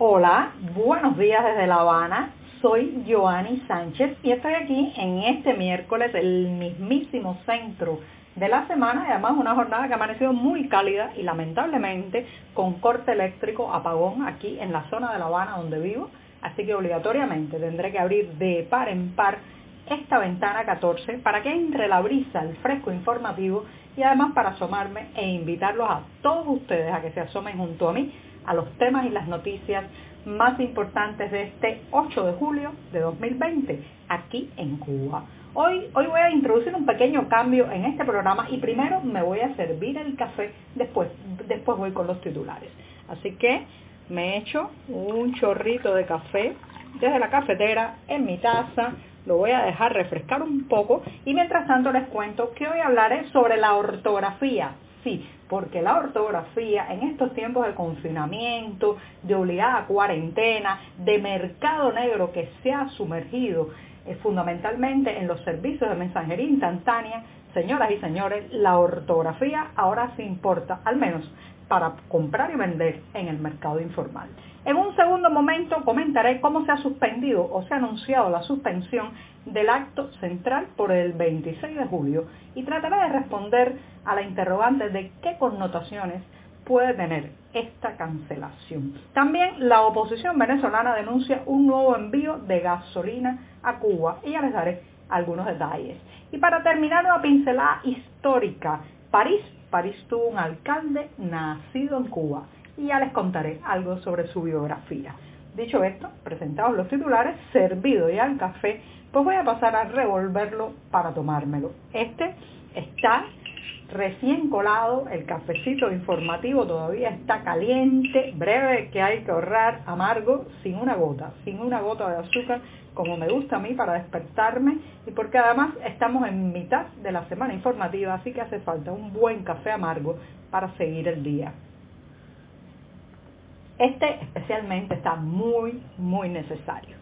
Hola, buenos días desde La Habana. Soy Joanny Sánchez y estoy aquí en este miércoles, el mismísimo centro de la semana y además una jornada que ha amanecido muy cálida y lamentablemente con corte eléctrico, apagón aquí en la zona de La Habana donde vivo. Así que obligatoriamente tendré que abrir de par en par esta ventana 14 para que entre la brisa, el fresco informativo y además para asomarme e invitarlos a todos ustedes a que se asomen junto a mí a los temas y las noticias más importantes de este 8 de julio de 2020 aquí en Cuba. Hoy, hoy voy a introducir un pequeño cambio en este programa y primero me voy a servir el café, después, después voy con los titulares. Así que me he hecho un chorrito de café desde la cafetera en mi taza, lo voy a dejar refrescar un poco y mientras tanto les cuento que hoy hablaré sobre la ortografía. Sí, porque la ortografía en estos tiempos de confinamiento, de obligada cuarentena, de mercado negro que se ha sumergido eh, fundamentalmente en los servicios de mensajería instantánea, señoras y señores, la ortografía ahora se importa, al menos para comprar y vender en el mercado informal. En un segundo momento comentaré cómo se ha suspendido o se ha anunciado la suspensión del acto central por el 26 de julio y trataré de responder a la interrogante de qué connotaciones puede tener esta cancelación. También la oposición venezolana denuncia un nuevo envío de gasolina a Cuba y ya les daré algunos detalles. Y para terminar una pincelada histórica, París, París tuvo un alcalde nacido en Cuba y ya les contaré algo sobre su biografía. Dicho esto, presentados los titulares, servido ya el café, pues voy a pasar a revolverlo para tomármelo. Este está recién colado, el cafecito informativo todavía está caliente, breve, que hay que ahorrar, amargo, sin una gota, sin una gota de azúcar, como me gusta a mí para despertarme y porque además estamos en mitad de la semana informativa, así que hace falta un buen café amargo para seguir el día. Este especialmente está muy, muy necesario.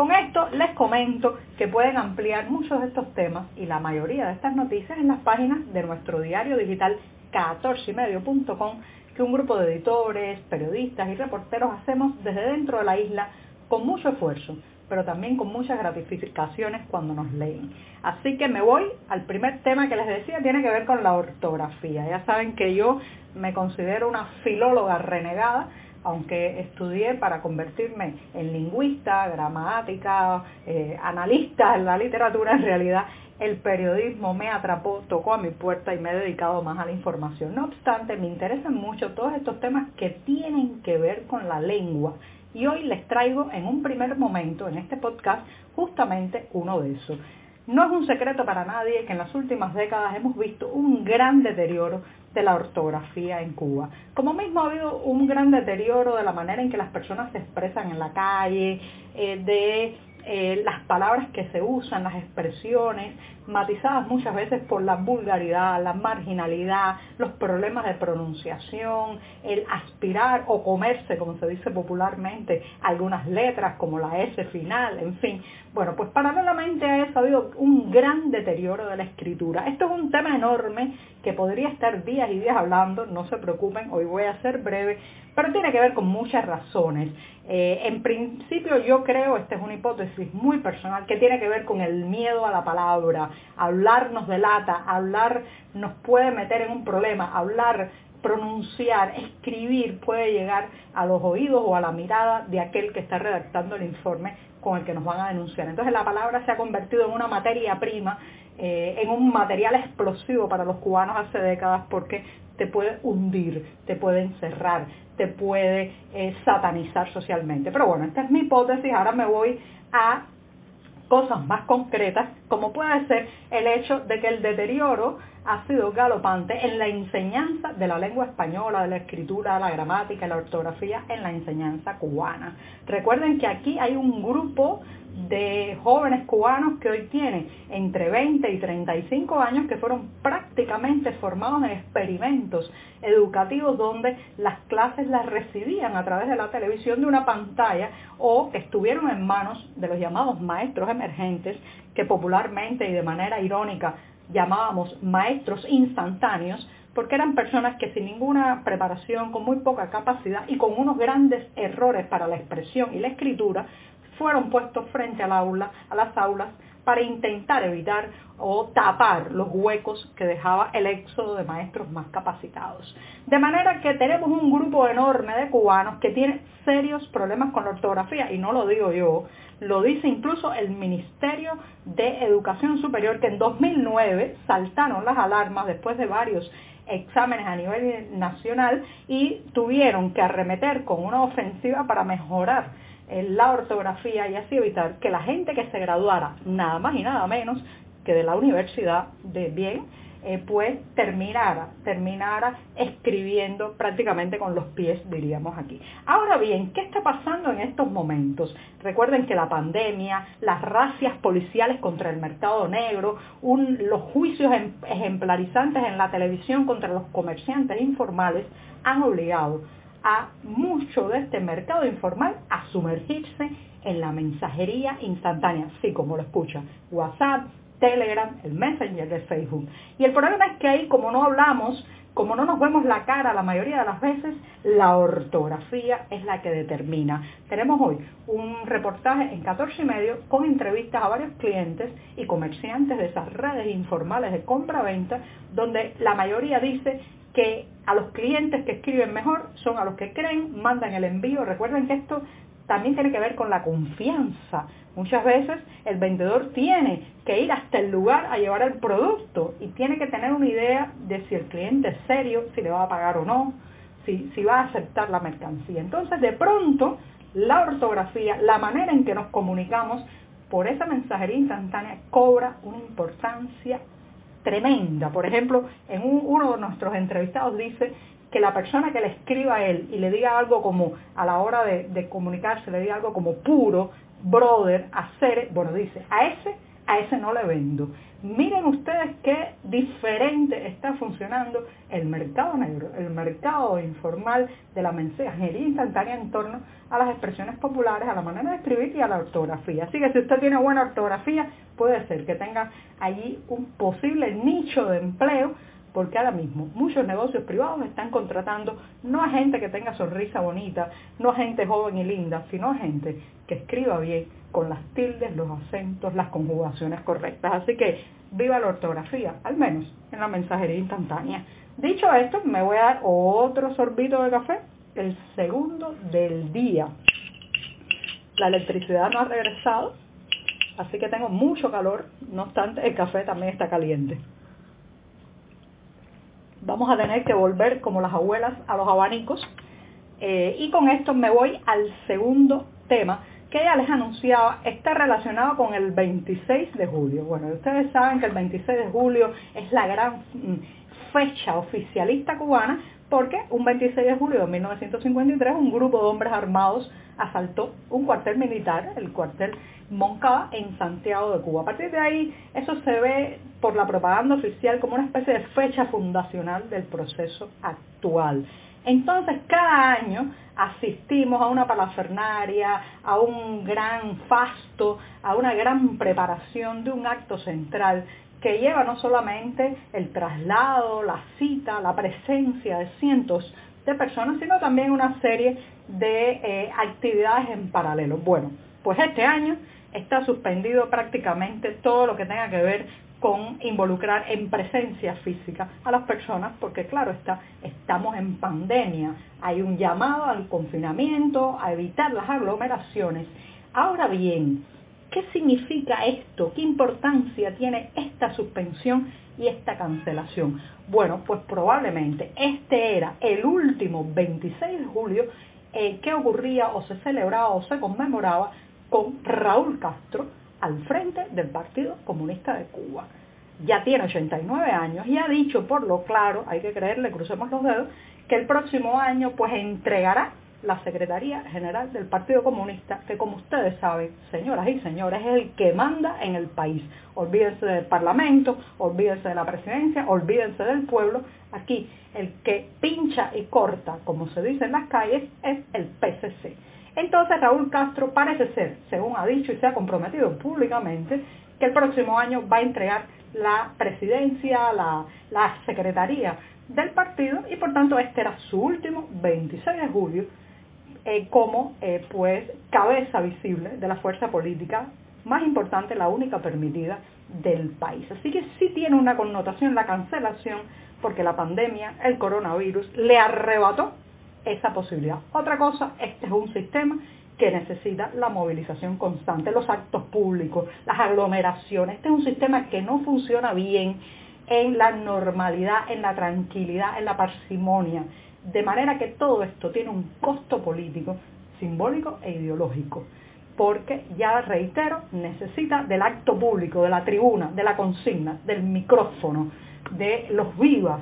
Con esto les comento que pueden ampliar muchos de estos temas y la mayoría de estas noticias en las páginas de nuestro diario digital 14ymedio.com que un grupo de editores, periodistas y reporteros hacemos desde dentro de la isla con mucho esfuerzo, pero también con muchas gratificaciones cuando nos leen. Así que me voy al primer tema que les decía, tiene que ver con la ortografía. Ya saben que yo me considero una filóloga renegada, aunque estudié para convertirme en lingüista, gramática, eh, analista en la literatura, en realidad el periodismo me atrapó, tocó a mi puerta y me he dedicado más a la información. No obstante, me interesan mucho todos estos temas que tienen que ver con la lengua. Y hoy les traigo en un primer momento, en este podcast, justamente uno de esos. No es un secreto para nadie que en las últimas décadas hemos visto un gran deterioro de la ortografía en Cuba. Como mismo ha habido un gran deterioro de la manera en que las personas se expresan en la calle, eh, de eh, las palabras que se usan, las expresiones, matizadas muchas veces por la vulgaridad, la marginalidad, los problemas de pronunciación, el aspirar o comerse, como se dice popularmente, algunas letras como la S final, en fin. Bueno, pues paralelamente a eso ha habido un gran deterioro de la escritura. Esto es un tema enorme que podría estar días y días hablando, no se preocupen, hoy voy a ser breve, pero tiene que ver con muchas razones. Eh, en principio yo creo, esta es una hipótesis muy personal, que tiene que ver con el miedo a la palabra. Hablar nos delata, hablar nos puede meter en un problema, hablar, pronunciar, escribir puede llegar a los oídos o a la mirada de aquel que está redactando el informe con el que nos van a denunciar. Entonces la palabra se ha convertido en una materia prima, eh, en un material explosivo para los cubanos hace décadas porque te puede hundir, te puede encerrar, te puede eh, satanizar socialmente. Pero bueno, esta es mi hipótesis, ahora me voy a cosas más concretas, como puede ser el hecho de que el deterioro ha sido galopante en la enseñanza de la lengua española, de la escritura, la gramática, la ortografía en la enseñanza cubana. Recuerden que aquí hay un grupo de jóvenes cubanos que hoy tienen entre 20 y 35 años que fueron prácticamente formados en experimentos educativos donde las clases las recibían a través de la televisión de una pantalla o que estuvieron en manos de los llamados maestros emergentes que popularmente y de manera irónica llamábamos maestros instantáneos porque eran personas que sin ninguna preparación, con muy poca capacidad y con unos grandes errores para la expresión y la escritura, fueron puestos frente al aula, a las aulas para intentar evitar o tapar los huecos que dejaba el éxodo de maestros más capacitados. De manera que tenemos un grupo enorme de cubanos que tienen serios problemas con la ortografía, y no lo digo yo, lo dice incluso el Ministerio de Educación Superior, que en 2009 saltaron las alarmas después de varios exámenes a nivel nacional y tuvieron que arremeter con una ofensiva para mejorar la ortografía y así evitar que la gente que se graduara nada más y nada menos que de la universidad de bien, eh, pues terminara, terminara escribiendo prácticamente con los pies, diríamos aquí. Ahora bien, ¿qué está pasando en estos momentos? Recuerden que la pandemia, las racias policiales contra el mercado negro, los juicios em, ejemplarizantes en la televisión contra los comerciantes informales han obligado a mucho de este mercado informal a sumergirse en la mensajería instantánea, sí como lo escucha, WhatsApp, Telegram, el Messenger de Facebook. Y el problema es que ahí, como no hablamos, como no nos vemos la cara la mayoría de las veces, la ortografía es la que determina. Tenemos hoy un reportaje en 14 y medio con entrevistas a varios clientes y comerciantes de esas redes informales de compra-venta, donde la mayoría dice que a los clientes que escriben mejor son a los que creen, mandan el envío. Recuerden que esto también tiene que ver con la confianza. Muchas veces el vendedor tiene que ir hasta el lugar a llevar el producto y tiene que tener una idea de si el cliente es serio, si le va a pagar o no, si, si va a aceptar la mercancía. Entonces, de pronto, la ortografía, la manera en que nos comunicamos por esa mensajería instantánea cobra una importancia tremenda. Por ejemplo, en uno de nuestros entrevistados dice que la persona que le escriba a él y le diga algo como, a la hora de, de comunicarse, le diga algo como puro, brother, hacer, bueno, dice, a ese, a ese no le vendo. Miren ustedes qué diferente está funcionando el mercado negro, el mercado informal de la mensajería instantánea en torno a las expresiones populares, a la manera de escribir y a la ortografía. Así que si usted tiene buena ortografía, puede ser que tenga allí un posible nicho de empleo porque ahora mismo muchos negocios privados están contratando no a gente que tenga sonrisa bonita, no a gente joven y linda, sino a gente que escriba bien con las tildes, los acentos, las conjugaciones correctas. Así que viva la ortografía, al menos en la mensajería instantánea. Dicho esto, me voy a dar otro sorbito de café, el segundo del día. La electricidad no ha regresado, así que tengo mucho calor, no obstante el café también está caliente vamos a tener que volver como las abuelas a los abanicos. Eh, y con esto me voy al segundo tema que ya les anunciaba, está relacionado con el 26 de julio. Bueno, ustedes saben que el 26 de julio es la gran mm, fecha oficialista cubana porque un 26 de julio de 1953 un grupo de hombres armados asaltó un cuartel militar, el cuartel Moncada, en Santiago de Cuba. A partir de ahí, eso se ve por la propaganda oficial como una especie de fecha fundacional del proceso actual. Entonces, cada año asistimos a una palafernaria, a un gran fasto, a una gran preparación de un acto central que lleva no solamente el traslado, la cita, la presencia de cientos de personas, sino también una serie de eh, actividades en paralelo. Bueno, pues este año está suspendido prácticamente todo lo que tenga que ver con involucrar en presencia física a las personas, porque claro está, estamos en pandemia, hay un llamado al confinamiento, a evitar las aglomeraciones. Ahora bien, ¿qué significa esto? ¿Qué importancia tiene esta suspensión y esta cancelación? Bueno, pues probablemente este era el último 26 de julio eh, que ocurría o se celebraba o se conmemoraba con Raúl Castro al frente del Partido Comunista de Cuba. Ya tiene 89 años y ha dicho por lo claro, hay que creerle, crucemos los dedos, que el próximo año pues entregará la Secretaría General del Partido Comunista, que como ustedes saben, señoras y señores, es el que manda en el país. Olvídense del Parlamento, olvídense de la presidencia, olvídense del pueblo. Aquí el que pincha y corta, como se dice en las calles, es el PCC. Entonces Raúl Castro parece ser, según ha dicho y se ha comprometido públicamente, que el próximo año va a entregar la presidencia, la, secretaría del partido y por tanto este era su último 26 de julio eh, como eh, pues cabeza visible de la fuerza política más importante, la única permitida del país. Así que sí tiene una connotación la cancelación porque la pandemia, el coronavirus, le arrebató esa posibilidad. Otra cosa, este es un sistema que necesita la movilización constante, los actos públicos, las aglomeraciones. Este es un sistema que no funciona bien en la normalidad, en la tranquilidad, en la parsimonia. De manera que todo esto tiene un costo político, simbólico e ideológico. Porque, ya reitero, necesita del acto público, de la tribuna, de la consigna, del micrófono, de los vivas,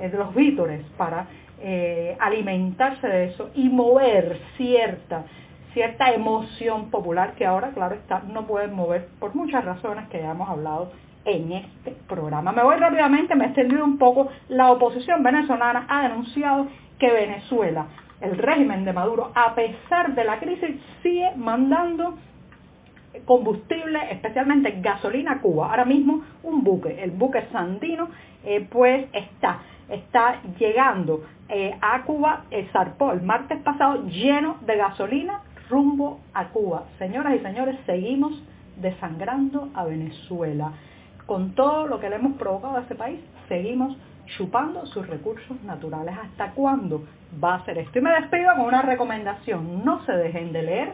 eh, de los vítores, para eh, alimentarse de eso y mover cierta, cierta emoción popular que ahora, claro está, no pueden mover por muchas razones que ya hemos hablado en este programa. Me voy rápidamente, me he extendido un poco. La oposición venezolana ha denunciado que Venezuela, el régimen de Maduro, a pesar de la crisis, sigue mandando combustible, especialmente gasolina a Cuba. Ahora mismo un buque, el buque Sandino, eh, pues está, está llegando eh, a Cuba, el zarpó el martes pasado lleno de gasolina rumbo a Cuba. Señoras y señores, seguimos desangrando a Venezuela con todo lo que le hemos provocado a este país, seguimos chupando sus recursos naturales. ¿Hasta cuándo va a ser esto? Y me despido con una recomendación. No se dejen de leer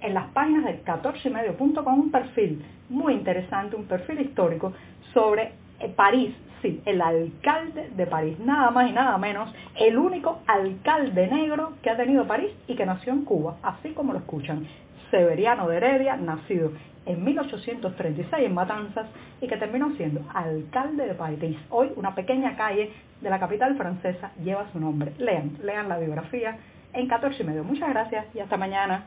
en las páginas del 14ymedio.com un perfil muy interesante, un perfil histórico sobre eh, París, sí, el alcalde de París, nada más y nada menos, el único alcalde negro que ha tenido París y que nació en Cuba, así como lo escuchan. Severiano de Heredia, nacido en 1836 en Matanzas y que terminó siendo alcalde de París. Hoy una pequeña calle de la capital francesa lleva su nombre. Lean, lean la biografía en 14 y medio. Muchas gracias y hasta mañana.